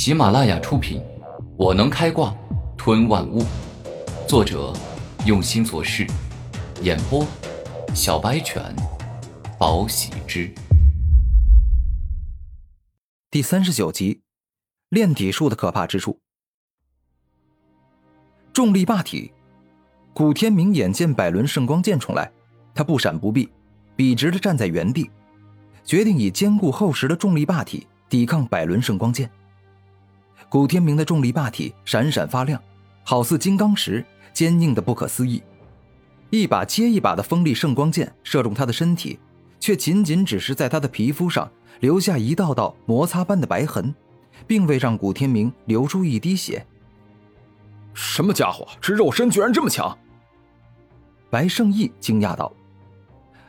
喜马拉雅出品，《我能开挂吞万物》，作者用心做事，演播小白犬，宝喜之。第三十九集，炼体术的可怕之处。重力霸体，古天明眼见百轮圣光剑冲来，他不闪不避，笔直的站在原地，决定以坚固厚实的重力霸体抵抗百轮圣光剑。古天明的重力霸体闪闪发亮，好似金刚石，坚硬的不可思议。一把接一把的锋利圣光剑射中他的身体，却仅仅只是在他的皮肤上留下一道道摩擦般的白痕，并未让古天明流出一滴血。什么家伙，这肉身居然这么强！白圣义惊讶道：“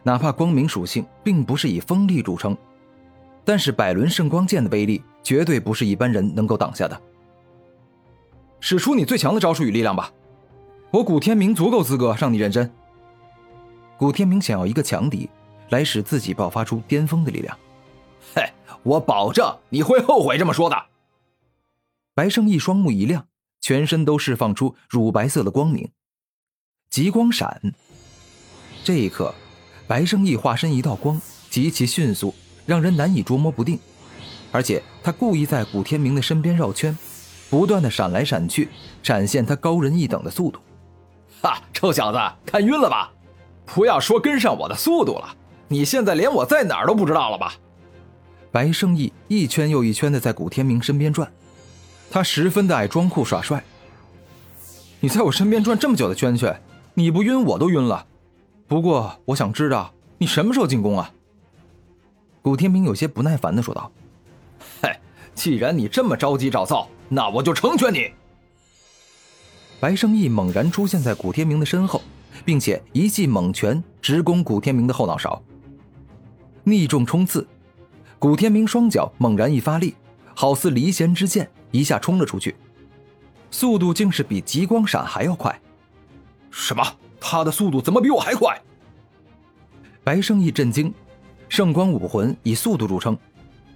哪怕光明属性并不是以锋利著称，但是百轮圣光剑的威力。”绝对不是一般人能够挡下的。使出你最强的招数与力量吧，我古天明足够资格让你认真。古天明想要一个强敌，来使自己爆发出巅峰的力量。嘿，我保证你会后悔这么说的。白胜义双目一亮，全身都释放出乳白色的光明，极光闪。这一刻，白胜义化身一道光，极其迅速，让人难以捉摸不定。而且他故意在古天明的身边绕圈，不断的闪来闪去，展现他高人一等的速度。哈，臭小子，看晕了吧？不要说跟上我的速度了，你现在连我在哪儿都不知道了吧？白胜义一圈又一圈的在古天明身边转，他十分的爱装酷耍帅。你在我身边转这么久的圈圈，你不晕我都晕了。不过我想知道你什么时候进宫啊？古天明有些不耐烦的说道。嘿，既然你这么着急找臊，那我就成全你。白胜义猛然出现在古天明的身后，并且一记猛拳直攻古天明的后脑勺，逆重冲刺。古天明双脚猛然一发力，好似离弦之箭，一下冲了出去，速度竟是比极光闪还要快。什么？他的速度怎么比我还快？白胜义震惊，圣光武魂以速度著称。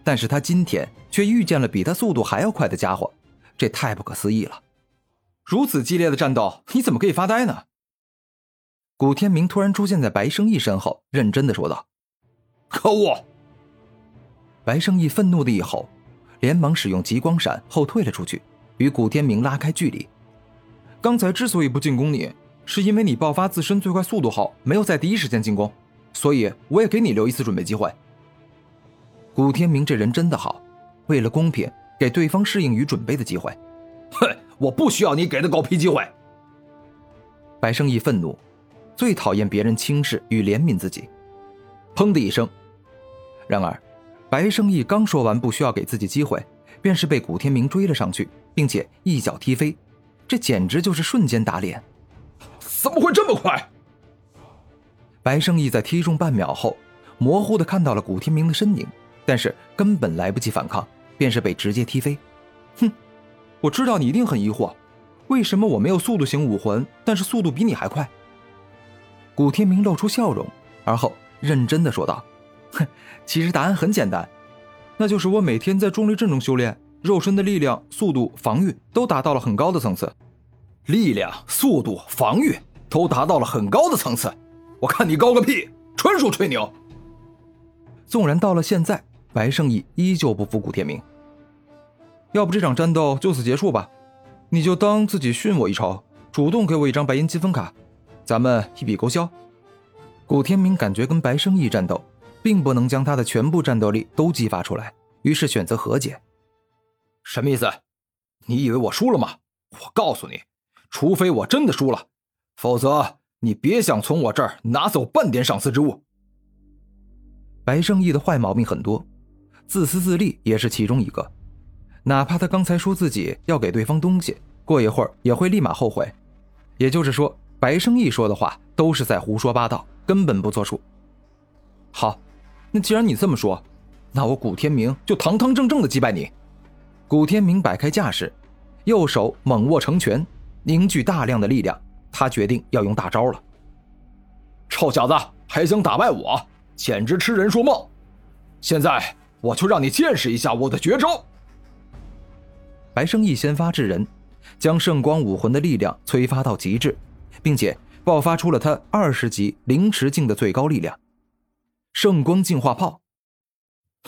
但是他今天却遇见了比他速度还要快的家伙，这太不可思议了！如此激烈的战斗，你怎么可以发呆呢？古天明突然出现在白生义身后，认真的说道：“可恶！”白胜义愤怒的一吼，连忙使用极光闪后退了出去，与古天明拉开距离。刚才之所以不进攻你，是因为你爆发自身最快速度后没有在第一时间进攻，所以我也给你留一次准备机会。古天明这人真的好，为了公平，给对方适应与准备的机会。哼，我不需要你给的狗屁机会。白胜义愤怒，最讨厌别人轻视与怜悯自己。砰的一声，然而，白胜义刚说完不需要给自己机会，便是被古天明追了上去，并且一脚踢飞，这简直就是瞬间打脸。怎么会这么快？白胜义在踢中半秒后，模糊的看到了古天明的身影。但是根本来不及反抗，便是被直接踢飞。哼，我知道你一定很疑惑，为什么我没有速度型武魂，但是速度比你还快？古天明露出笑容，而后认真的说道：“哼，其实答案很简单，那就是我每天在重力阵中修炼，肉身的力量、速度、防御都达到了很高的层次。力量、速度、防御都达到了很高的层次，我看你高个屁，纯属吹牛。纵然到了现在。”白胜义依旧不服古天明，要不这场战斗就此结束吧？你就当自己训我一筹，主动给我一张白银积分卡，咱们一笔勾销。古天明感觉跟白胜义战斗，并不能将他的全部战斗力都激发出来，于是选择和解。什么意思？你以为我输了吗？我告诉你，除非我真的输了，否则你别想从我这儿拿走半点赏赐之物。白胜义的坏毛病很多。自私自利也是其中一个，哪怕他刚才说自己要给对方东西，过一会儿也会立马后悔。也就是说，白胜义说的话都是在胡说八道，根本不作数。好，那既然你这么说，那我古天明就堂堂正正的击败你。古天明摆开架势，右手猛握成拳，凝聚大量的力量，他决定要用大招了。臭小子，还想打败我，简直痴人说梦！现在。我就让你见识一下我的绝招！白生义先发制人，将圣光武魂的力量催发到极致，并且爆发出了他二十级灵池境的最高力量——圣光净化炮。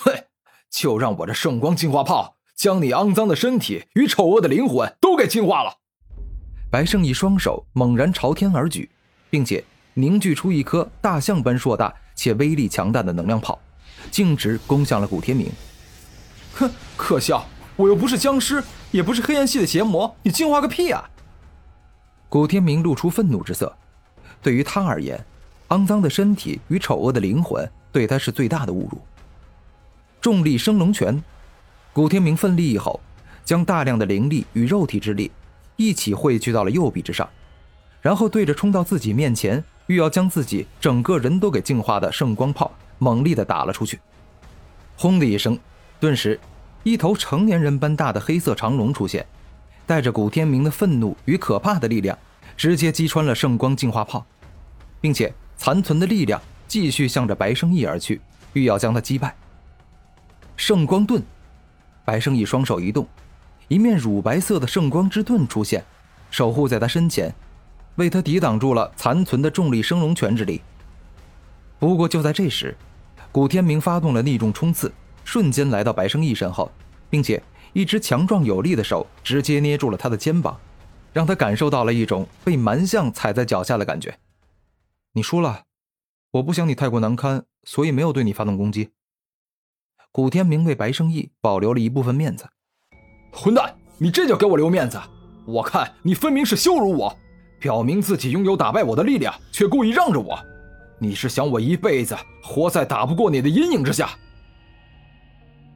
嘿，就让我这圣光净化炮将你肮脏的身体与丑恶的灵魂都给净化了！白胜义双手猛然朝天而举，并且凝聚出一颗大象般硕大且威力强大的能量炮，径直攻向了古天明。哼，可笑！我又不是僵尸，也不是黑暗系的邪魔，你进化个屁啊！古天明露出愤怒之色。对于他而言，肮脏的身体与丑恶的灵魂对他是最大的侮辱。重力升龙拳，古天明奋力一吼，将大量的灵力与肉体之力一起汇聚到了右臂之上，然后对着冲到自己面前欲要将自己整个人都给净化的圣光炮猛力的打了出去。轰的一声，顿时。一头成年人般大的黑色长龙出现，带着古天明的愤怒与可怕的力量，直接击穿了圣光净化炮，并且残存的力量继续向着白胜义而去，欲要将他击败。圣光盾，白胜义双手一动，一面乳白色的圣光之盾出现，守护在他身前，为他抵挡住了残存的重力升龙拳之力。不过就在这时，古天明发动了逆重冲刺。瞬间来到白胜义身后，并且一只强壮有力的手直接捏住了他的肩膀，让他感受到了一种被蛮象踩在脚下的感觉。你输了，我不想你太过难堪，所以没有对你发动攻击。古天明为白胜义保留了一部分面子。混蛋，你这叫给我留面子？我看你分明是羞辱我，表明自己拥有打败我的力量，却故意让着我。你是想我一辈子活在打不过你的阴影之下？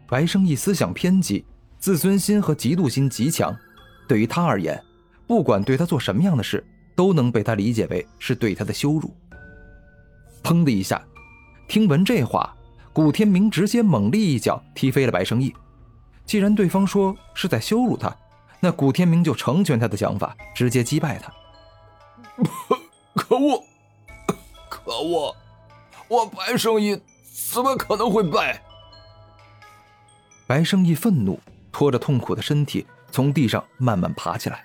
白胜义思想偏激，自尊心和嫉妒心极强。对于他而言，不管对他做什么样的事，都能被他理解为是对他的羞辱。砰的一下，听闻这话，古天明直接猛力一脚踢飞了白胜义。既然对方说是在羞辱他，那古天明就成全他的想法，直接击败他。可恶！可恶！我白圣义怎么可能会败？白圣义愤怒，拖着痛苦的身体从地上慢慢爬起来。